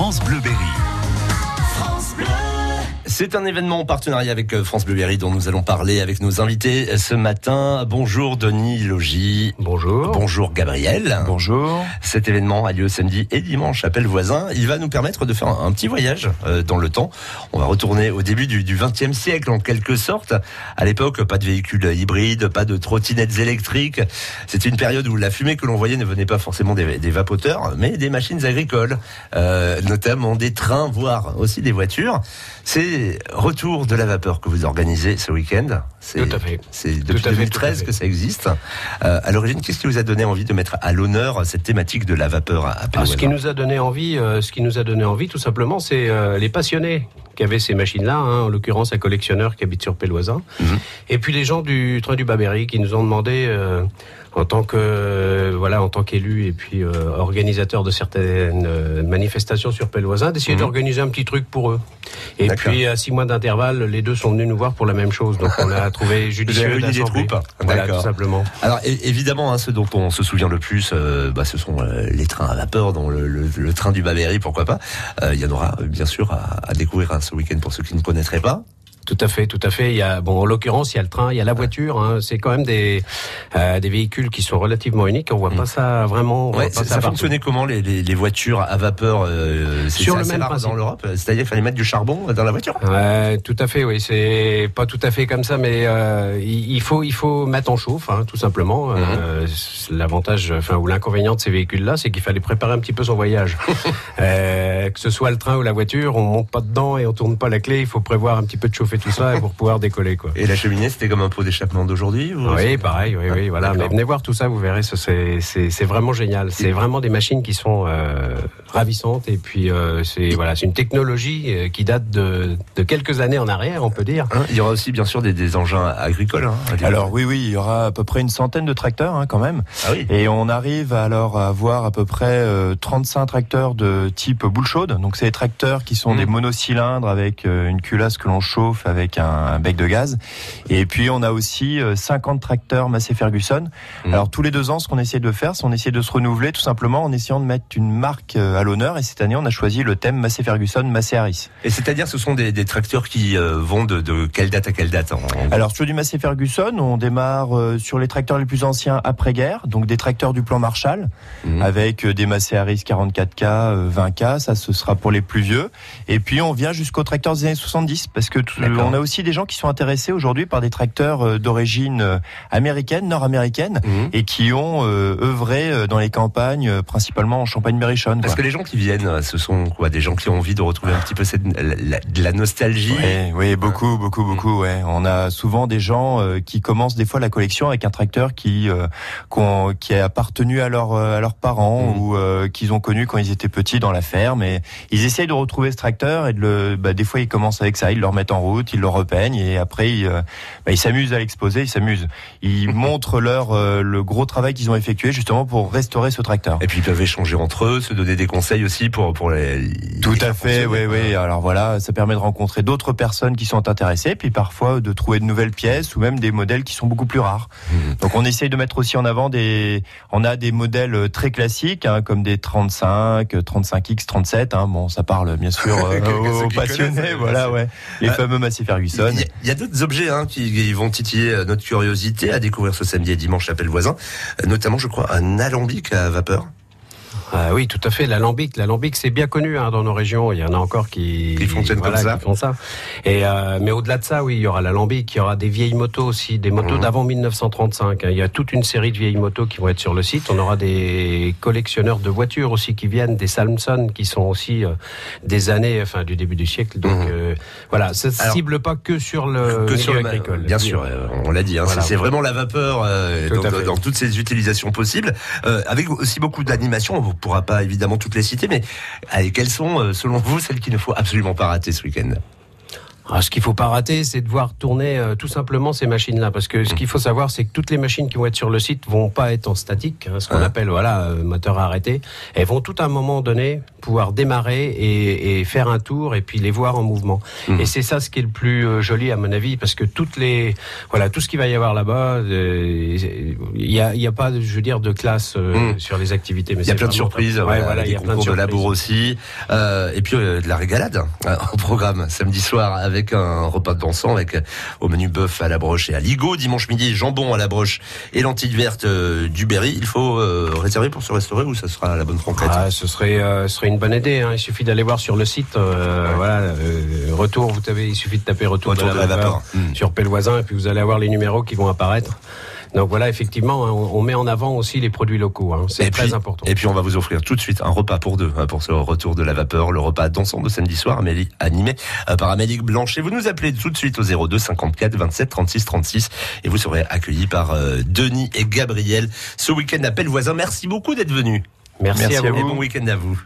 France Bleu Berry. C'est un événement en partenariat avec euh, France Bleu Berry dont nous allons parler avec nos invités ce matin. Bonjour Denis Logis. Bonjour. Bonjour Gabriel. Bonjour. Cet événement a lieu samedi et dimanche à Voisin. Il va nous permettre de faire un petit voyage euh, dans le temps. On va retourner au début du XXe siècle en quelque sorte. À l'époque, pas de véhicules hybrides, pas de trottinettes électriques. C'était une période où la fumée que l'on voyait ne venait pas forcément des, des vapoteurs, mais des machines agricoles, euh, notamment des trains, voire aussi des voitures. C'est retour de la vapeur que vous organisez ce week-end. Tout à fait. C'est depuis 2013 que ça existe. Euh, à l'origine, qu'est-ce qui vous a donné envie de mettre à l'honneur cette thématique de la vapeur à, à Ce qui nous a donné envie, euh, ce qui nous a donné envie, tout simplement, c'est euh, les passionnés qui avaient ces machines-là, hein, en l'occurrence un collectionneur qui habite sur Péloisin, mhm. et puis les gens du train du Babéry qui nous ont demandé euh, en tant que voilà en tant qu'élu et puis euh, organisateur de certaines euh, manifestations sur Pelvoisin d'essayer mhm. d'organiser un petit truc pour eux. Et puis à six mois d'intervalle, les deux sont venus nous voir pour la même chose. Donc on a trouvé judicieux d'assembler. Voilà, tout simplement. Alors évidemment, hein, ce dont on se souvient le plus, euh, bah, ce sont les trains à vapeur, dont le, le, train du Babéry, pourquoi pas. Il y en aura bien sûr à, à découvrir hein, ce week-end pour ceux qui ne connaîtraient pas. Tout à fait, tout à fait. Il y a, bon, en l'occurrence, il y a le train, il y a la voiture. Hein. C'est quand même des euh, des véhicules qui sont relativement uniques. On voit pas mm. ça vraiment. Ouais, ça, ça fonctionnait comment les, les, les, voitures à vapeur euh, Sur le même dans l'Europe. C'est-à-dire qu'il fallait mettre du charbon dans la voiture. Tout à fait. Oui, c'est pas tout à fait comme ça, mais euh, il faut il faut mettre en chauffe, hein, tout simplement. Euh, mm-hmm. L'avantage, enfin ou l'inconvénient de ces véhicules-là, c'est qu'il fallait préparer un petit peu son voyage. euh, que ce soit le train ou la voiture, on monte pas dedans et on tourne pas la clé. Il faut prévoir un petit peu de chauffer tout ça pour pouvoir décoller. Quoi. Et la cheminée, c'était comme un pot d'échappement d'aujourd'hui Oui, pareil, oui, oui, voilà. Mais venez voir tout ça, vous verrez, c'est vraiment génial. C'est vraiment des machines qui sont euh, ravissantes et puis euh, c'est voilà, c'est une technologie euh, qui date de, de, quelques années en arrière, on peut dire. Hein, il y aura aussi bien sûr des, des engins agricoles. Hein, alors oui, oui, il y aura à peu près une centaine de tracteurs hein, quand même. Ah oui. Et on arrive alors à avoir à peu près 35 tracteurs de type boule chaude. Donc c'est des tracteurs qui sont mmh. des monocylindres avec une culasse que l'on chauffe avec un, bec de gaz. Et puis on a aussi 50 euh, tracteurs Massey Ferguson. Mmh. Alors tous les deux ans, ce qu'on essaie de faire, c'est on essaie de se renouveler tout simplement en essayant de mettre une marque euh, à l'honneur. Et cette année, on a choisi le thème Massey Ferguson, Massey Harris. Et c'est-à-dire, ce sont des, des tracteurs qui euh, vont de, de, quelle date à quelle date Alors sur du Massey Ferguson, on démarre sur les tracteurs les plus anciens après-guerre, donc des tracteurs du plan Marshall, mmh. avec des Massey Harris 44K, 20K. Ça, ce sera pour les plus vieux. Et puis on vient jusqu'aux tracteurs des années 70, parce que on a aussi des gens qui sont intéressés aujourd'hui par des tracteurs euh, d'origine euh, américaine, nord-américaine, mhm. et qui ont euh, œuvré dans les campagnes, principalement en Champagne-Mérichonne. Parce que les gens qui viennent, ce sont quoi Des gens qui ont envie de retrouver un petit peu cette, la, de la nostalgie Oui, oui beaucoup, beaucoup, beaucoup. Mhm. Ouais. On a souvent des gens qui commencent des fois la collection avec un tracteur qui, qui a appartenu à, leur, à leurs parents mhm. ou qu'ils ont connu quand ils étaient petits dans la ferme. Et ils essayent de retrouver ce tracteur et de le, bah, des fois ils commencent avec ça, ils le remettent en route, ils le peigne et après ils euh, bah, s'amusent à l'exposer, ils s'amusent. Ils montrent leur euh, le gros travail qu'ils ont effectué justement pour restaurer ce tracteur. Et puis ils peuvent échanger entre eux, se donner des conseils aussi pour pour les. Tout à fait, oui, oui. Alors voilà, ça permet de rencontrer d'autres personnes qui sont intéressées, puis parfois de trouver de nouvelles pièces ou même des modèles qui sont beaucoup plus rares. Mmh. Donc on essaye de mettre aussi en avant des, on a des modèles euh, très classiques hein, comme des 35, 35X, 37. Hein. Bon, ça parle bien sûr aux, passionnés, voilà, ouais. Les fameux Ferguson. Il y a, d'autres objets hein, qui, vont titiller euh, notre curiosité à découvrir ce samedi et dimanche à Voisin, euh, notamment, je crois, un alambic à vapeur. Ah oui, tout à fait. L'alambic, l'alambic, c'est bien connu hein, dans nos régions. Il y en a encore qui, qui fonctionnent comme ça. Qui font ça. Et euh, mais au-delà de ça, oui, il y aura l'alambic, il y aura des vieilles motos aussi, des motos mmh. d'avant 1935. Hein. Il y a toute une série de vieilles motos qui vont être sur le site. On aura des collectionneurs de voitures aussi qui viennent, des Salmson qui sont aussi euh, des années, enfin du début du siècle. Donc mmh. euh, voilà, ça ne cible pas que sur le que sur agricole. Bien sûr, on l'a dit. Hein, C'est vraiment la vapeur dans, dans, toutes ses utilisations possibles, avec aussi beaucoup d'animation. Pourra pas évidemment toutes les cités, mais allez, quelles sont, euh, selon vous, celles qu'il ne faut absolument pas rater ce week-end? Ah, ce qu'il faut pas rater, c'est de voir tourner euh, tout simplement ces machines-là, parce que ce qu'il faut savoir, c'est que toutes les machines qui vont être sur le site vont pas être en statique, hein, ce qu'on appelle voilà euh, moteur arrêté. Elles vont tout à un moment donné pouvoir démarrer et, et faire un tour et puis les voir en mouvement. Mmh. Et c'est ça ce qui est le plus euh, joli à mon avis, parce que toutes les voilà tout ce qu'il va y avoir là-bas, il y a, y a pas, je veux dire, de classe mmh. sur les activités. Mais il y a plein de surprises, ouais, voilà, il y a plein de, de labour aussi, et puis de la régalade hein, au programme samedi soir avec avec un repas de dansant avec au menu bœuf à la broche et à ligo. Dimanche midi, jambon à la broche et lentilles vertes euh, du Berry. Il faut euh, réserver pour se restaurer ou ça sera la bonne franquette ah, Ce serait, euh, serait une bonne idée. Hein. Il suffit d'aller voir sur le site. Voilà, retour, vous savez, il suffit de taper retour, de la, vapeur, hmm. sur Pellevoisin et puis vous allez avoir les numéros qui vont apparaître. Donc voilà, effectivement, hein, on, met en avant aussi les produits locaux. Hein. C'est très important. Et puis on va vous offrir tout de suite un repas pour deux hein, pour ce retour de la vapeur, le repas dansant de samedi soir, Amélie, animé euh, par Amélie Blanchet. Vous nous appelez tout de suite au 02 54 27 36 36 et vous serez accueillis par euh, Denis et Gabriel ce week-end à Voisin. Merci beaucoup d'être venus. Merci, à vous. Et bon week-end à vous.